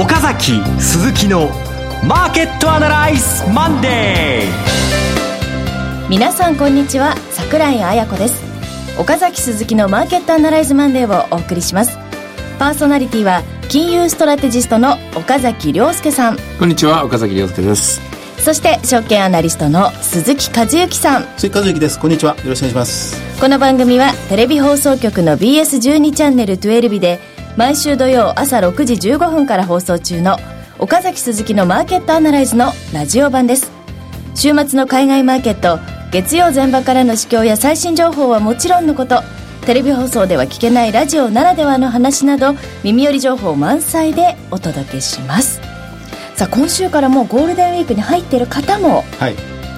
岡崎鈴木のマーケットアナライズマンデー。皆さんこんにちは桜井彩子です。岡崎鈴木のマーケットアナライズマンデーをお送りします。パーソナリティは金融ストラテジストの岡崎良介さん。こんにちは岡崎良介です。そして証券アナリストの鈴木一之さん。鈴木一之です。こんにちは。よろしくお願いします。この番組はテレビ放送局の BS12 チャンネルトゥエルビで毎週土曜朝6時15分から放送中の岡崎鈴木のマーケットアナライズのラジオ版です。週末の海外マーケット月曜前場からの市況や最新情報はもちろんのことテレビ放送では聞けないラジオならではの話など耳寄り情報満載でお届けします。さあ今週からもうゴールデンウィークに入っている方も、はい。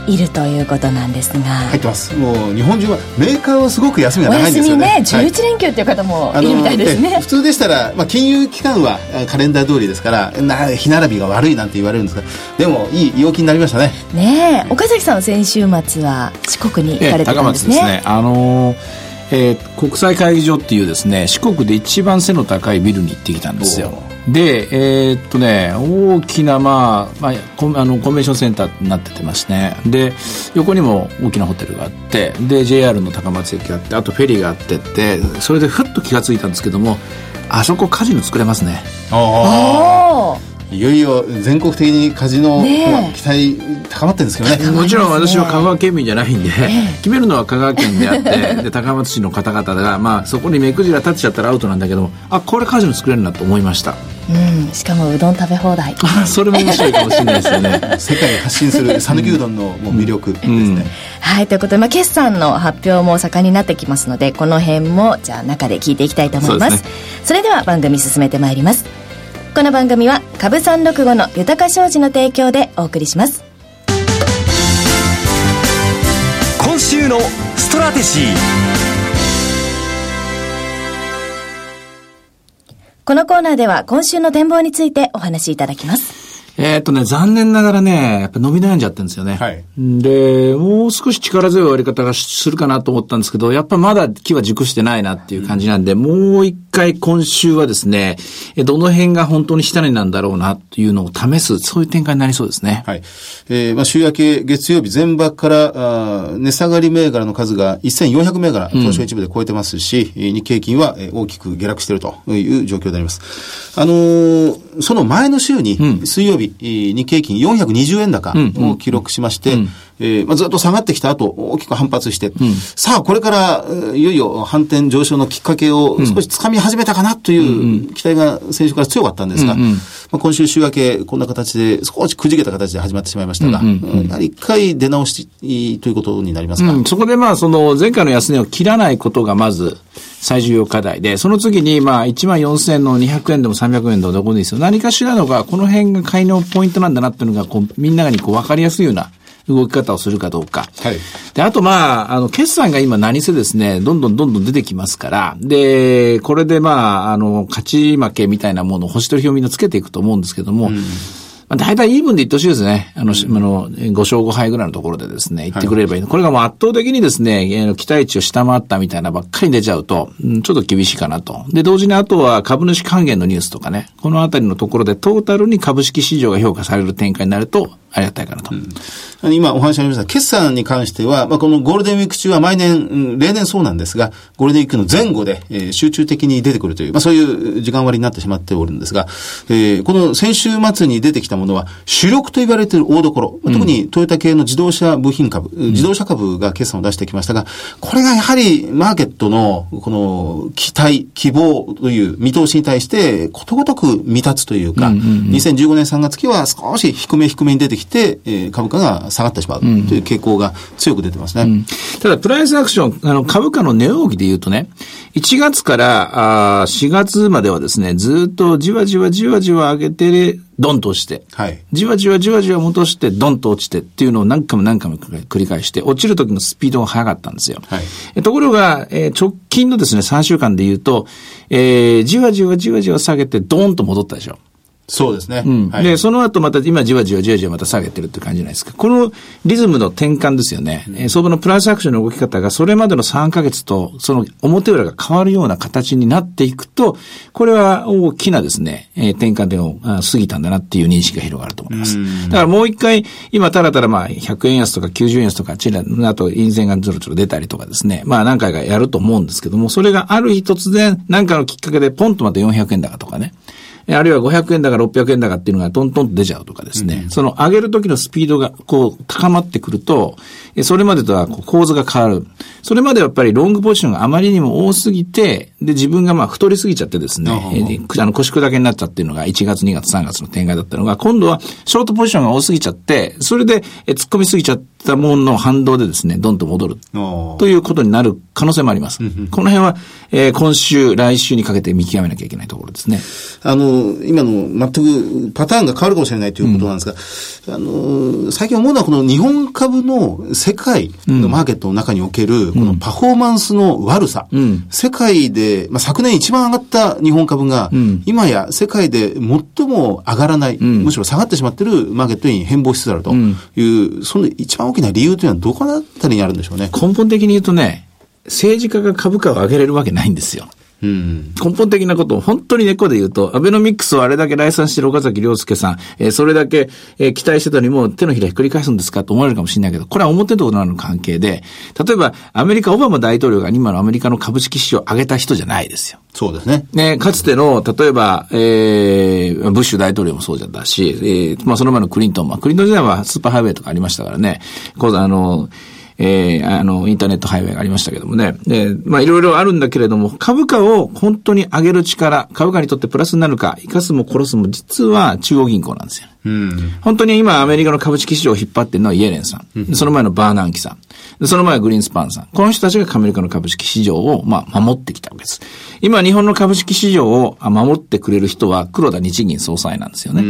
いるということなんですが。入ってます。もう日本中はメーカーはすごく休みが長いんですよね。お休みね11連休っていう方もいるみたいですね、普通でしたら、まあ、金融機関はカレンダー通りですからな日並びが悪いなんて言われるんですがでもいい陽気になりましたね。ね岡崎さんは先週末は四国に行かれてたんですね、ええ、高松ですね。あのーえー、国際会議場っていうですね四国で一番背の高いビルに行ってきたんですよでえー、っとね大きな、まあまあ、コあのコンベンションセンターになっててますね。で横にも大きなホテルがあってで JR の高松駅があってあとフェリーがあってってそれでふっと気が付いたんですけどもあそこカジノ作れますね。ああいよいよ全国的にカジノ、ね、期待高まってるんですけどね。もちろん私は香川県民じゃないんで、決めるのは香川県であって で高松市の方々が、まあ、そこに目くじら立っちゃったらアウトなんだけどあこれカジノ作れるなと思いましたうん、しかもうどん食べ放題。それも面白いかもしれないですよね。世界に発信する讃岐うどんのもう魅力ですね、うんうん、はい。ということで、まあ、決算の発表も盛んになってきますのでこの辺もじゃあ中で聞いていきたいと思います。そ、ね,、それでは番組進めてまいります。この番組は株三六五の豊か商事の提供でお送りします。今週のストラテジーこのコーナーでは今週の展望についてお話しいただきますえー、っとね、残念ながらね、やっぱ伸び悩んじゃってるんですよね。はい。で、もう少し力強い終わり方がするかなと思ったんですけど、やっぱまだ木は熟してないなっていう感じなんで、うん、もう一回今週はですね、どの辺が本当に下値なんだろうなというのを試す、そういう展開になりそうですね。はい。えー、まあ週明け月曜日前場から、あ値下がり銘柄の数が1400銘柄、東証一部で超えてますし、うん、日経金は大きく下落しているという状況であります。あのー、その前の週に、水曜日、日経金420円高を記録しまして、えーまあ、ずっと下がってきた後、大きく反発して、うん、さあ、これから、いよいよ反転上昇のきっかけを少し掴み始めたかなという期待が先週から強かったんですが、うんうん、まあ、今週週明け、こんな形で、少しくじけた形で始まってしまいましたが、うんうんうん、やはり一回出直しということになりますか、うん、そこでまあ、その前回の安値を切らないことがまず、最重要課題で、その次に、まあ、1万4000の200円でも300円でもどこでいいですよ。何かしらのが、この辺が買いのポイントなんだなっていうのが、こう、みんなにこう、わかりやすいような動き方をするかどうか。はい。で、あと、まあ、あの、決算が今何せですね、どんどんどんどん出てきますから、で、これでまあ、あの、勝ち負けみたいなものを星取り表みんなつけていくと思うんですけども、うんまあ、大体イーブンで言ってほしいですね。あの、うん、あの、5勝5敗ぐらいのところでですね、言ってくれればいい、はい、これがもう圧倒的にですね、期待値を下回ったみたいなばっかり出ちゃうと、うん、ちょっと厳しいかなと。で、同時にあとは株主還元のニュースとかね、このあたりのところでトータルに株式市場が評価される展開になると、ありがたいかなと。うん、今お話ありました、決算に関しては、まあ、このゴールデンウィーク中は毎年、うん、例年そうなんですが、ゴールデンウィークの前後で、えー、集中的に出てくるという、まあ、そういう時間割になってしまっておるんですが、えー、この先週末に出てきたものは、主力と言われている大所、うん、特にトヨタ系の自動車部品株、自動車株が決算を出してきましたが、これがやはりマーケットのこの期待、希望という見通しに対して、ことごとく未立つというか、うんうんうん、2015年3月期は少し低め低めに出てきて、えー、株価が下がってしまうという傾向が強く出てますね。うん、ただ、プライスアクション、あの、株価の値動きで言うとね、1月からあ4月まではですね、ずっとじわじわじわじわ上げて、ドンと落ちて、はい、じわじわじわじわ戻して、ドンと落ちてっていうのを何回も何回も繰り返して、落ちる時のスピードが速かったんですよ。はい、ところが、えー、直近のですね、3週間で言うと、えー、じわじわじわじわ下げて、ドンと戻ったでしょ。そうですね。うん。はいで、その後また今じわじわじわじわまた下げてるって感じじゃないですか。このリズムの転換ですよね。えー相場のプライスアクションの動き方がそれまでの3ヶ月とその表裏が変わるような形になっていくと、これは大きなですね、えー転換点をあ過ぎたんだなっていう認識が広がると思います。だからもう一回、今たらたらまあ100円安とか90円安とか、ちら、あと陰線がずろずろ出たりとかですね、まあ何回かやると思うんですけども、それがある日突然何かのきっかけでポンとまた400円高とかね、あるいは500円だか600円だかっていうのがトントンと出ちゃうとかですね、その上げる時のスピードがこう高まってくると、えそれまでとは構図が変わる。それまではやっぱりロングポジションがあまりにも多すぎて、で、自分がまあ太りすぎちゃってですね、えーあの腰砕けになっちゃってるのが1月、2月、3月の展開だったのが、今度はショートポジションが多すぎちゃって、それでえ突っ込みすぎちゃったものの反動でですね、どんどん戻る。ということになる可能性もあります。この辺は、えー今週、来週にかけて見極めなきゃいけないところですね。あの、今の全くパターンが変わるかもしれないということなんですが、あの、最近思うのはこの日本株の世界のマーケットの中における、このパフォーマンスの悪さ、ん。世界で、まあ、昨年一番上がった日本株が、今や世界で最も上がらない、むしろ下がってしまっているマーケットに変貌しつつあるという、その一番大きな理由というのはどこのあたりにあるんでしょうね。根本的に言うとね、政治家が株価を上げれるわけないんですよ。うん。根本的なことを本当に根っこで言うと、アベノミクスをあれだけ来賛している岡崎良介さん、えーそれだけ、えー期待してたのにもう手のひらひっくり返すんですかと思われるかもしれないけど、これは表と裏の関係で、例えばアメリカ、オバマ大統領が今のアメリカの株式市場を上げた人じゃないですよ。そうですね。ね、かつての、例えば、えー、ブッシュ大統領もそうじゃったし、えー、まあその前のクリントンも、クリントン時代はスーパーハイウェイとかありましたからね、こうあの、えー、あの、インターネットハイウェイがありましたけどもね。で、まあいろいろあるんだけれども、株価を本当に上げる力、株価にとってプラスになるか、生かすも殺すも実は中央銀行なんですよ。うん。本当に今アメリカの株式市場を引っ張ってるのはイエレンさん。でその前のバーナンキさん。でその前はグリーンスパンさん。この人たちがアメリカの株式市場を、まあ、守ってきたわけです。今日本の株式市場をあ守ってくれる人は黒田日銀総裁なんですよね。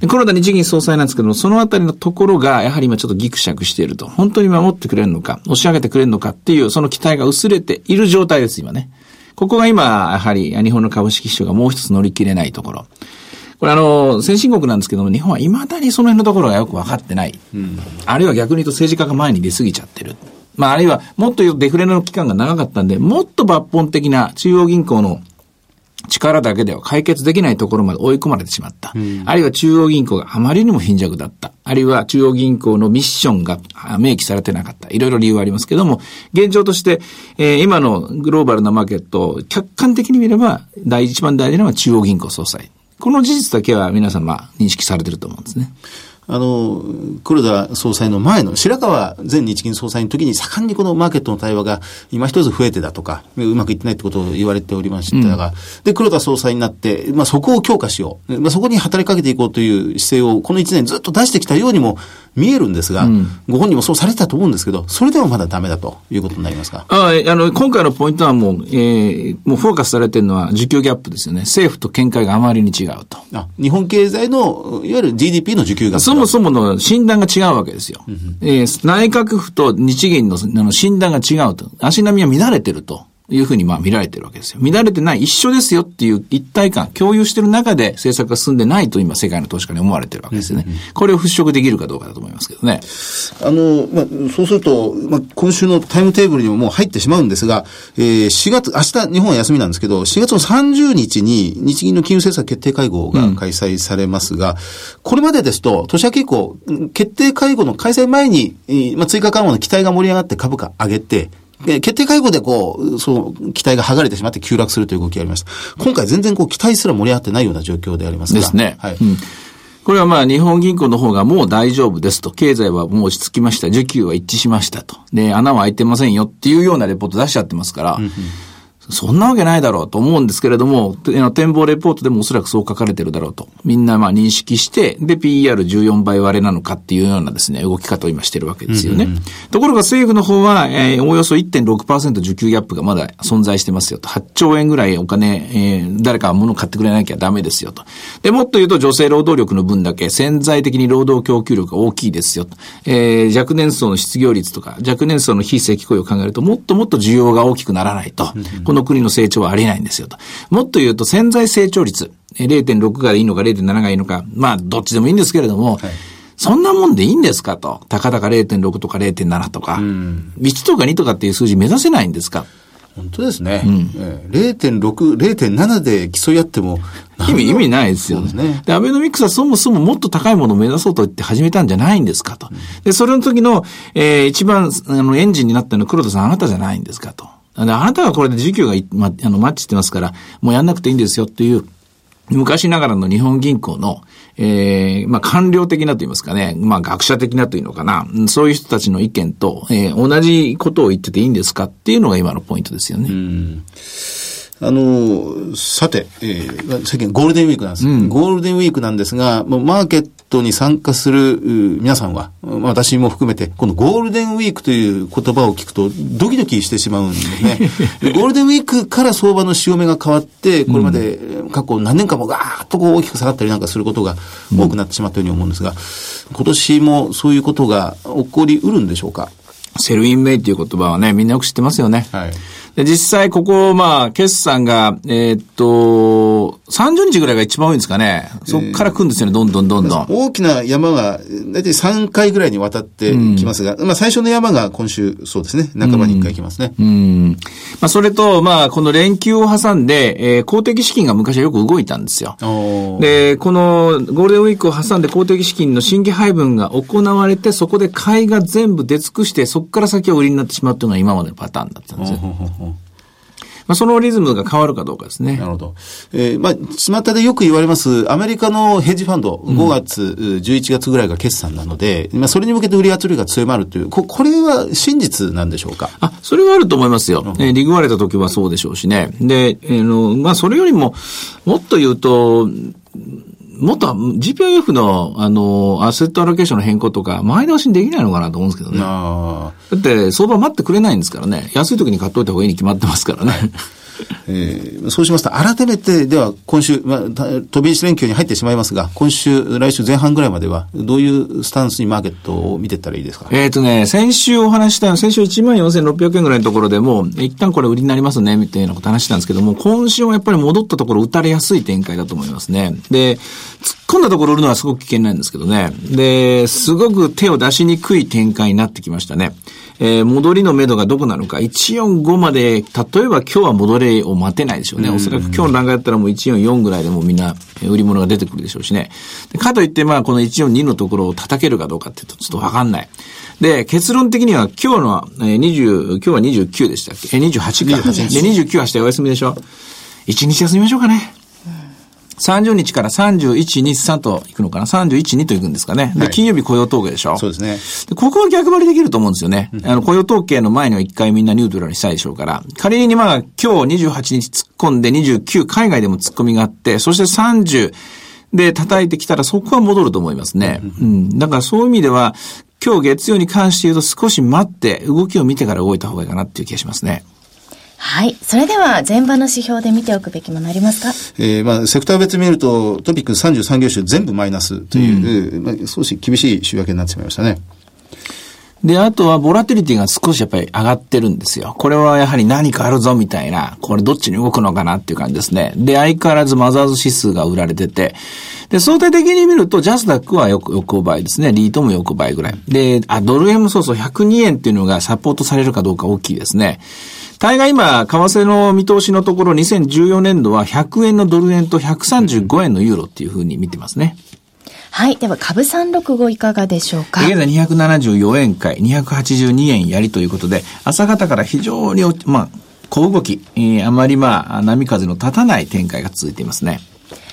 で黒田日銀総裁なんですけども、そのあたりのところが、やはり今ちょっとギクシャクしていると。本当に守ってくれるのか、押し上げてくれるのかっていう、その期待が薄れている状態です、今ね。ここが今、やはり日本の株式市場がもう一つ乗り切れないところ。これあの、先進国なんですけども、日本は未だにその辺のところがよく分かってない。あるいは逆に言うと政治家が前に出過ぎちゃってる。まああるいはもっと言うとデフレの期間が長かったんで、もっと抜本的な中央銀行の力だけでは解決できないところまで追い込まれてしまった。あるいは中央銀行があまりにも貧弱だった。あるいは中央銀行のミッションがあ明記されてなかった。いろいろ理由はありますけども、現状として、えー今のグローバルなマーケットを客観的に見れば、第一番大事なのは中央銀行総裁。この事実だけは皆様認識されてると思うんですね。あの、黒田総裁の前の白川前日銀総裁の時に盛んにこのマーケットの対話が今一つ増えてだとか、うまくいってないってことを言われておりましたが、で、黒田総裁になって、まあそこを強化しよう。まあそこに働きかけていこうという姿勢をこの一年ずっと出してきたようにも見えるんですが、ご本人もそうされてたと思うんですけど、それでもまだダメだということになりますか？ああの、今回のポイントはもう、えー、もうフォーカスされてるのは需給ギャップですよね。政府と見解があまりに違うと。あ日本経済の、いわゆる GDP の需給が。そもそもの診断が違うわけですよ。えー内閣府と日銀のあの診断が違うと。足並みは乱れてると。いうふうにまあ見られてるわけですよ。乱れてない、一緒ですよっていう一体感、共有してる中で政策が進んでないと今世界の投資家に思われてるわけですよね。これを払拭できるかどうかだと思いますけどね。あの、まあ、そうすると、まあ、今週のタイムテーブルにももう入ってしまうんですが、えー、4月、明日日本は休みなんですけど、4月の30日に日銀の金融政策決定会合が開催されますが、これまでですと、年明け以降、うん決定会合の開催前に、えーまあ、追加緩和の期待が盛り上がって株価上げて、で決定会合でこう、その期待が剥がれてしまって急落するという動きがありました。今回全然こう期待すら盛り上がってないような状況でありますが。ですね。はい。うんこれはまあ日本銀行の方がもう大丈夫ですと。経済はもう落ち着きました。需給は一致しましたと。で、穴は開いてませんよっていうようなレポート出しちゃってますから、そんなわけないだろうと思うんですけれども、てあの展望レポートでもおそらくそう書かれてるだろうと。みんなまあ認識して、で、PER14 倍割れなのかっていうようなですね、動き方を今してるわけですよね。ところが政府の方は、えーおおよそ1.6%需給ギャップがまだ存在してますよと。8兆円ぐらいお金、えー誰かが物を買ってくれなきゃダメですよと。で、もっと言うと女性労働力の分だけ潜在的に労働供給力が大きいですよと。えー若年層の失業率とか、若年層の非正規雇用を考えると、もっともっと需要が大きくならないと。この国の成長はありえないんですよと。もっと言うと潜在成長率。0.6がいいのか0.7がいいのか、まあ、どっちでもいいんですけれども、そんなもんでいいんですかと。たかだか0.6とか0.7とか、1とか2とかっていう数字目指せないんですか？本当ですね。ええ0.6、0.7で競い合っても、意味、意味ないですよそうですねで、アベノミクスはそもそももっと高いものを目指そうと言って始めたんじゃないんですかと。で、それの時の、えー一番、あの、エンジンになったのは黒田さんあなたじゃないんですかと。であなたはこれで時給が、ま、あの、マッチしてますから、もうやんなくていいんですよっていう、昔ながらの日本銀行の、ええまあ、官僚的なと言いますかね、まあ、学者的なというのかな、そういう人たちの意見と、えー同じことを言ってていいんですかっていうのが今のポイントですよね。あの、さて、えー、最近ゴールデンウィークなんです。ゴールデンウィークなんですが、もうマーケットに参加するう皆さんは、まあ私も含めて、このゴールデンウィークという言葉を聞くとドキドキしてしまうんですね。でゴールデンウィークから相場の潮目が変わって、これまで過去何年間もガーッとこう大きく下がったりなんかすることが多くなってしまったように思うんですが、今年もそういうことが起こりうるんでしょうか？ Sell in May っていう言葉はね、みんなよく知ってますよね。はい。で実際、ここ、まあ、決算が、えーっと、30日ぐらいが一番多いんですかね。そっから来るんですよね、どんどんどんどん。大きな山が、だいたい3回ぐらいにわたってきますが、まあ最初の山が今週、そうですね、半ばに1回来ますね。うん。まあ、それと、まあ、この連休を挟んで、えー公的資金が昔はよく動いたんですよ。で、このゴールデンウィークを挟んで公的資金の新規配分が行われて、そこで買いが全部出尽くして、そこから先は売りになってしまうというのが今までのパターンだったんですよ。まあ、そのリズムが変わるかどうかですねな。るほど。えーまあ、巷でよく言われます、アメリカのヘッジファンド、5月、11月ぐらいが決算なので、まあ、それに向けて売り圧力が強まるという、ここれは真実なんでしょうか？あ、それはあると思いますよ。えーリグわれた時はそうでしょうしね。で、えーの、まあ、それよりも、もっと言うと、もっと GPIF の、あの、アセットアロケーションの変更とか、前倒しにできないのかなと思うんですけどね。あだって、相場待ってくれないんですからね。安い時に買っといた方がいいに決まってますからね。えーそうしますと、改めて、では、今週、まあ、飛び石連休に入ってしまいますが、今週、来週前半ぐらいまでは、どういうスタンスにマーケットを見ていったらいいですか？えっとね、先週お話しした、先週1万4600円ぐらいのところでも、一旦これ売りになりますね、みたいなこと話したんですけども、今週はやっぱり戻ったところ打たれやすい展開だと思いますね。で、突っ込んだところ売るのはすごく危険なんですけどね。で、すごく手を出しにくい展開になってきましたね。えー戻りの目処がどこなのか、145まで、例えば今日は戻れを待てないでしょうね。おそらく今日の段階だったらもう144ぐらいでもうみんなえー売り物が出てくるでしょうしね。でかといってまあこの142のところを叩けるかどうかっていうとちょっとわかんない。で、結論的には今日の、えー20、今日は29でしたっけ？えー、28か。で、29明日お休みでしょ？1日休みましょうかね。30日から31、2、3と行くのかな ?31、2と行くんですかね。で、はい金曜日雇用統計でしょ？そうですね。でここは逆張りできると思うんですよね。あの、雇用統計の前には一回みんなニュートラルにしたいでしょうから。仮にまあ、今日28日突っ込んで29、海外でも突っ込みがあって、そして30で叩いてきたらそこは戻ると思いますね。うん。だからそういう意味では、今日月曜に関して言うと少し待って、動きを見てから動いた方がいいかなっていう気がしますね。はい。それでは、前場の指標で見ておくべきものありますか？えーまあ、セクター別見ると、トピック33業種全部マイナスという、まあ、少し厳しい週明けになってしまいましたね。で、あとは、ボラティリティが少しやっぱり上がってるんですよ。これはやはり何かあるぞみたいな、これどっちに動くのかなっていう感じですね。で、相変わらずマザーズ指数が売られてて、で、相対的に見ると、ジャスダックは横横ばいですね。リートも横ばいぐらい。で、あ、ドル円もそうそう、102円っていうのがサポートされるかどうか大きいですね。大概今、為替の見通しのところ、2014年度は100円のドル円と135円のユーロっていうふうに見てますね。はい。では、株365いかがでしょうか？現在274円買い、282円やりということで、朝方から非常にお、まあ、小動き、えーあまりまあ、波風の立たない展開が続いていますね。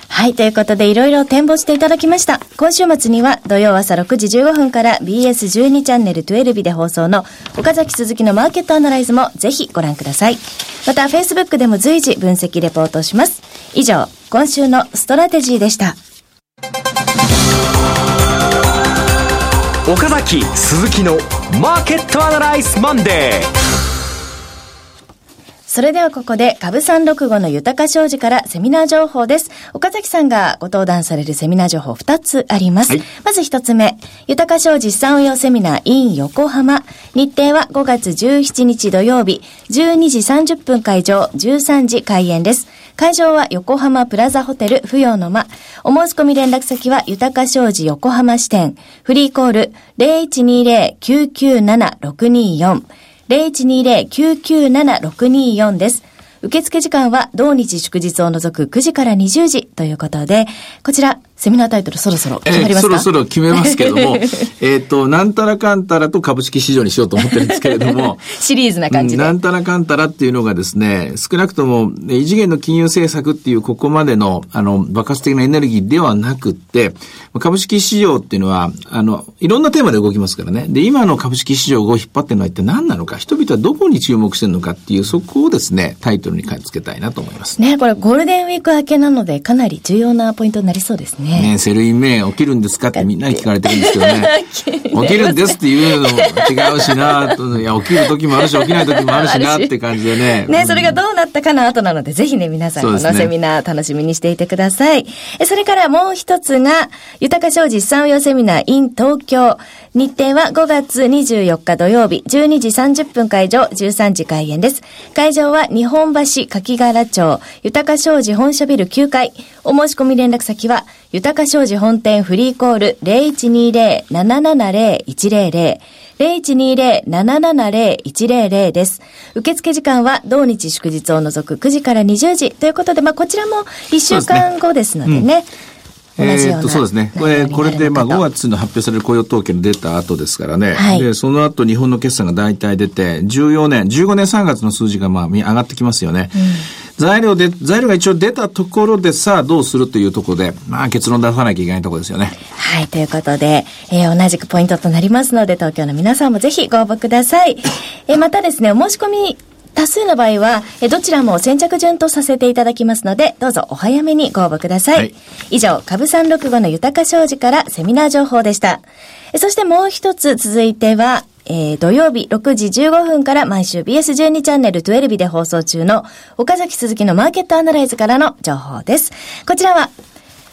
はい。ということで、いろいろ展望していただきました。今週末には、土曜朝6時15分から BS12 チャンネル12日で放送の岡崎鈴木のマーケットアナライズもぜひご覧ください。また、Facebook でも随時分析レポートをします。以上、今週のストラテジーでした。岡崎鈴木のマーケットアナライズマンデーそれではここで、株三六五の豊商事からセミナー情報です。岡崎さんがご登壇されるセミナー情報2つあります。はいまず1つ目、豊か商事資産運用セミナー in 横浜。日程は5月17日土曜日、12時30分会場、13時開演です。会場は横浜プラザホテル不要の間。お申し込み連絡先は豊か商事横浜支店。フリーコール0120-997-624。0120-997-624です。受付時間は同日祝日を除く9時から20時ということで、こちら、セミナータイトルそろそろ決まりますか、そろそろ決めますけども、えっと、なんたらかんたらと株式市場にしようと思ってるんですけれども、シリーズな感じで。うんなんたらかんたらっていうのがですね、少なくともね異次元の金融政策っていうここまでの、あの、爆発的なエネルギーではなくって、株式市場っていうのは、あの、いろんなテーマで動きますからね。で、今の株式市場を引っ張ってるのは一体何なのか、人々はどこに注目してるのかっていう、そこをですね、タイトルにつけたいなと思います。ね、これゴールデンウィーク明けなので、かなり重要なポイントになりそうですね。ね、 Sell in May 起きるんですかってみんなに聞かれてるんですけどね。起きるんですっていうのも違うしな、いや、起きる時もあるし、起きない時もあるしなって感じでね。ね、それがどうなったかの後なので、ぜひね、皆さんこのセミナー楽しみにしていてください。えそれからもう一つが、豊商事資産運用セミナー in 東京。日程は5月24日土曜日、12時30分開場、13時開演です。会場は日本橋柿柄町、豊か商事本社ビル9階。お申し込み連絡先は、豊か商事本店フリーコール0120-770-100。0120-770-100です。受付時間は同日祝日を除く9時から20時ということで、まあ、こちらも1週間後ですのでね。えーっと、そうですね。これ、これで、まあ、5なるのかと月の発表される雇用統計の出た後ですからね。はいで、その後、日本の決算が大体出て、14年、15年3月の数字が、まあ、上がってきますよね。材料で、材料が一応出たところでさあどうするというところで、まあ結論出さなきゃいけないところですよね。はい、ということで、えー同じくポイントとなりますので、東京の皆さんもぜひご応募ください。えーまたですね、お申し込み多数の場合は、えーどちらも先着順とさせていただきますので、どうぞお早めにご応募ください。はい以上、株365の豊か商事からセミナー情報でした。えーそしてもう一つ続いては、えー土曜日6時15分から毎週 BS12 チャンネル12で放送中の岡崎鈴木のマーケットアナライズからの情報です。こちらは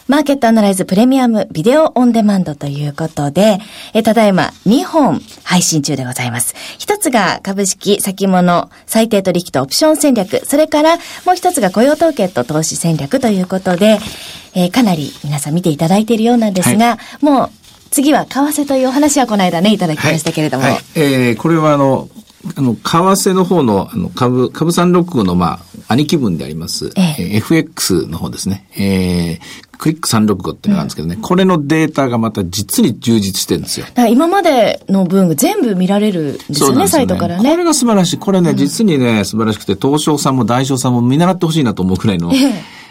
マーケットアナライズプレミアムビデオオンデマンドということで、えただいま2本配信中でございます。一つが株式先物最低取引とオプション戦略、それからもう一つが雇用統計と投資戦略ということで、えーかなり皆さん見ていただいているようなんですが、もう次は為替というお話はこの間ね、いただきましたけれども。はい。えーこれはあの、あの、為替の方の、あの、株、株365の、まあ、兄貴分であります、えええー FX の方ですね。えークリック365っていうのがあるんですけどね、これのデータがまた実に充実してるんですよ。今までの分全部見られるんですよね、サイトからね。これが素晴らしい。これね、実にね、素晴らしくて、東証さんも大証さんも見習ってほしいなと思うくらいの、え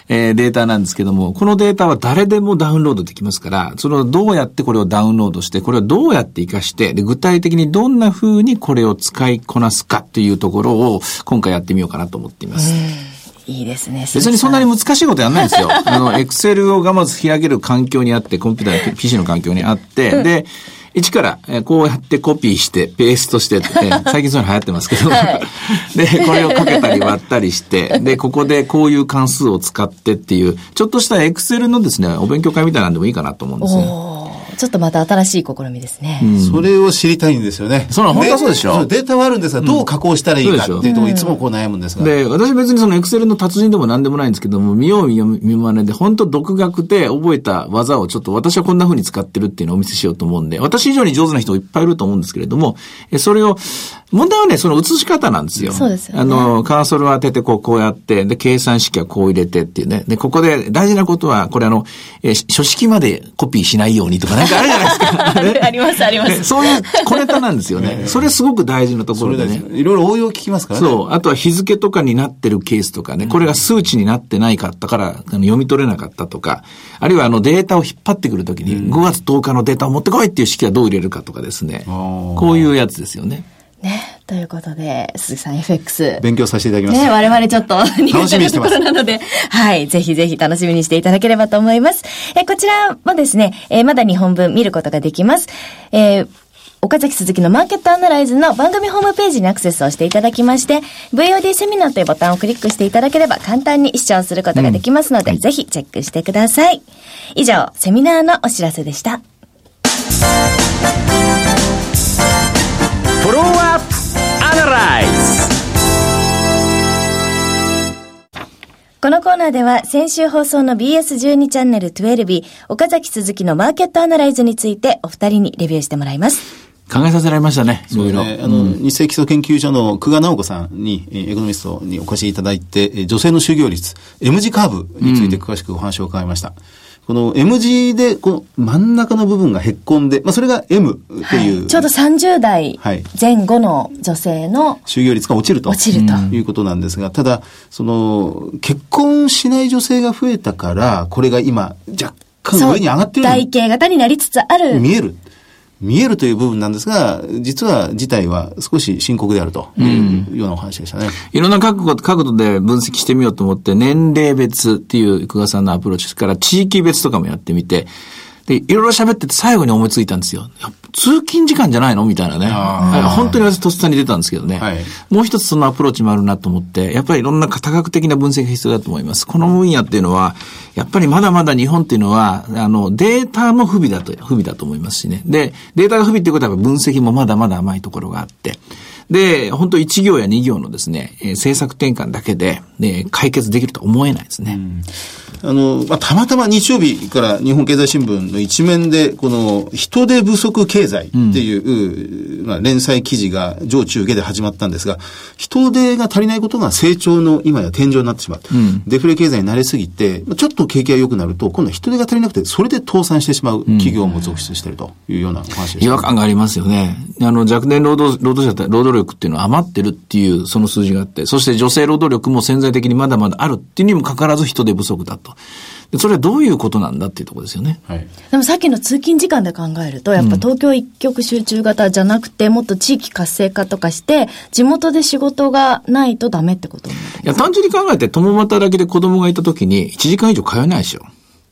ーデータなんですけども、このデータは誰でもダウンロードできますから、それをどうやってこれをダウンロードして、これをどうやって活かして、で具体的にどんな風にこれを使いこなすかっていうところを、今回やってみようかなと思っています。いいですね。別にそんなにも難しいことやんないんですよ。あの、エクセルをがまず開ける環境にあって、コンピューター、PC の環境にあって、で、一から、えーこうやってコピーして、ペーストしてって、最近そういうの流行ってますけど、で、これをかけたり割ったりして、で、ここでこういう関数を使ってっていう、ちょっとしたエクセルのですね、お勉強会みたいなんでもいいかなと思うんですよ。ちょっとまた新しい試みですね。それを知りたいんですよね。その本当はそうでしょ？ねデータはあるんですが、どう加工したらいいかっていうといつもこう悩むんですが。で、私別にそのエクセルの達人でも何でもないんですけども、見よう見よう見まねで、本当独学で覚えた技をちょっと私はこんな風に使ってるっていうのをお見せしようと思うんで、私以上に上手な人いっぱいいると思うんですけれども、えそれを、問題はね、その写し方なんですよ。そうですよねあの、カーソルを当ててこう、こうやって、で、計算式はこう入れてっていうね。で、ここで大事なことは、これあの、えー書式までコピーしないようにとかなんかあるじゃないですか。ありますありますねそういう小ネタなんですよね。それすごく大事なとこそろでね。いろいろ応用聞きますからね。そう。あとは日付とかになってるケースとかね、これが数値になってないかったから、読み取れなかったとか、あるいはあのデータを引っ張ってくるときに、5月10日のデータを持ってこいっていう式はどう入れるかとかですね。ーこういうやつですよね。ね。ということで、鈴木さん FX。勉強させていただきます。ね、我々ちょっと苦手なとこしみにしてますろなので、はい、ぜひぜひ楽しみにしていただければと思います。え、こちらもですね、えーまだ2本分見ることができます。えー岡崎鈴木のマーケットアナライズの番組ホームページにアクセスをしていただきまして、VOD セミナーというボタンをクリックしていただければ簡単に視聴することができますので、ぜひチェックしてください。以上、セミナーのお知らせでした。フォローライズこのコーナーでは先週放送の BS12 チャンネル12日、岡崎鈴木のマーケットアナライズについてお二人にレビューしてもらいます。考えさせられましたね、いろいろ。ね、あの、日清基礎研究所の久我直子さんに、えーエコノミストにお越しいただいて、えー女性の就業率、M 字カーブについて詳しくお話を伺いました。この M 字で、この真ん中の部分がへっこんで、まあ、それが M という、ちょうど30代はい前後の女性の、就業率が落ちると。落ちるということなんですが、ただ、その、結婚しない女性が増えたから、これが今、若干上に上がってるように体型型になりつつある。見える。見えるという部分なんですが、実は事態は少し深刻であるというようなお話でしたね。いろんな角度角度で分析してみようと思って、年齢別っていう久我さんのアプローチですから、地域別とかもやってみて、で、いろいろ喋ってて最後に思いついたんですよ。通勤時間じゃないのみたいなね。はい本当に私とっさに出たんですけどね。はいもう一つそのアプローチもあるなと思って、やっぱりいろんな多角的な分析が必要だと思います。この分野っていうのは、やっぱりまだまだ日本っていうのは、あの、データも不備だと、不備だと思いますしね。で、データが不備っていうことは分析もまだまだ甘いところがあって。で、本当1行や2行のですね、えー政策転換だけで、ね、解決できるとは思えないですね。あの、まあ、たまたま日曜日から日本経済新聞の一面で、この人手不足経済っていう、まあ、連載記事が上中下で始まったんですが、人手が足りないことが成長の今や天井になってしまう。デフレ経済に慣れすぎて、まあちょっと景気が良くなると、今度は人手が足りなくて、それで倒産してしまう企業も続出しているというようなお話でした。違和感がありますよね。あの、若年労働、労働者って、労働力っていうのは余ってるっていう、その数字があって、そして女性労働力も潜在的にまだまだあるっていうにもかかわらず人手不足だと。でそれはどういうことなんだっていうところですよね。はい。でもさっきの通勤時間で考えると、やっぱ東京一極集中型じゃなくて、もっと地域活性化とかして、地元で仕事がないとダメってこと。いや、単純に考えて、共働きで子供がいた時に、1時間以上通えないでしょ。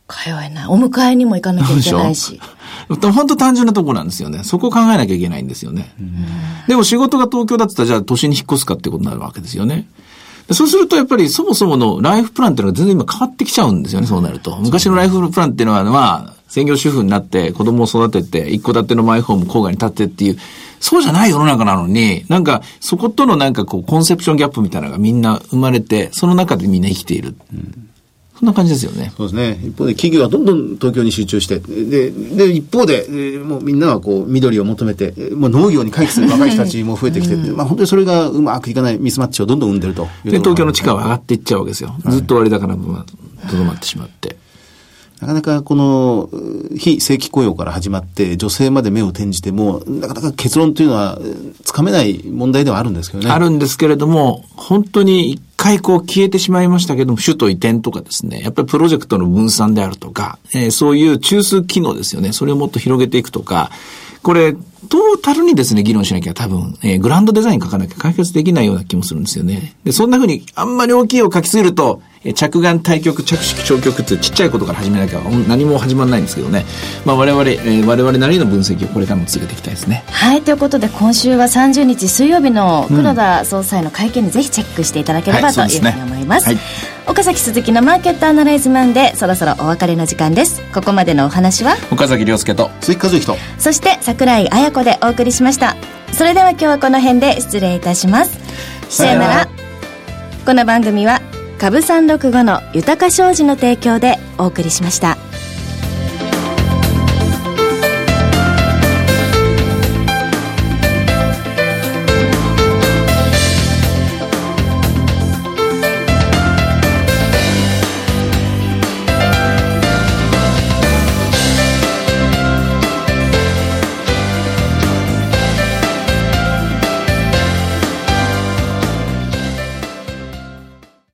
通えない。お迎えにも行かなきゃいけないし。本当単純なところなんですよね。そこを考えなきゃいけないんですよね。でも仕事が東京だったら、じゃあ都心に引っ越すかってことになるわけですよね。でそうするとやっぱりそもそものライフプランっていうのが全然今変わってきちゃうんですよね、そうなると。昔のライフプランっていうのは、まあ、専業主婦になって子供を育てて、一戸建てのマイホーム郊外に建てっていう、そうじゃない世の中なのに、なんかそことのなんかこうコンセプションギャップみたいなのがみんな生まれて、その中でみんな生きている。そんな感じですよね。そうですね。一方で企業はどんどん東京に集中して、で、で、一方で、えーもうみんなはこう、緑を求めて、えーもう農業に回帰する若い人たちも増えてきて、まあ本当にそれがうまくいかないミスマッチをどんどん生んでるとで、東京の地価は上がっていっちゃうわけですよ。ずっと割高な部分はとどまってしまって。なかなかこの、非正規雇用から始まって、女性まで目を転じても、なかなか結論というのは、つかめない問題ではあるんですけどね。あるんですけれども、本当に一回こう消えてしまいましたけども、首都移転とかですね、やっぱりプロジェクトの分散であるとか、えーそういう中枢機能ですよね、それをもっと広げていくとか、これ、トータルにですね、議論しなきゃ多分、えーグランドデザイン書かなきゃ解決できないような気もするんですよね。で、そんな風にあんまり大きいを書きすぎると、えー着眼対極、着色長極ってちっちゃいことから始めなきゃうん何も始まらないんですけどね。まあ我々、えー我々なりの分析をこれからも続けていきたいですね。はい、ということで今週は30日水曜日の黒田総裁の会見にぜひチェックしていただければはいというふうに思います。はい岡崎鈴木のマーケットアナライズマンでそろそろお別れの時間です。ここまでのお話は？岡崎亮介と、鈴木和之と、そして桜井彩子でお送りしました。それでは今日はこの辺で失礼いたします。さよなら。この番組は株三六五の豊商事の提供でお送りしました。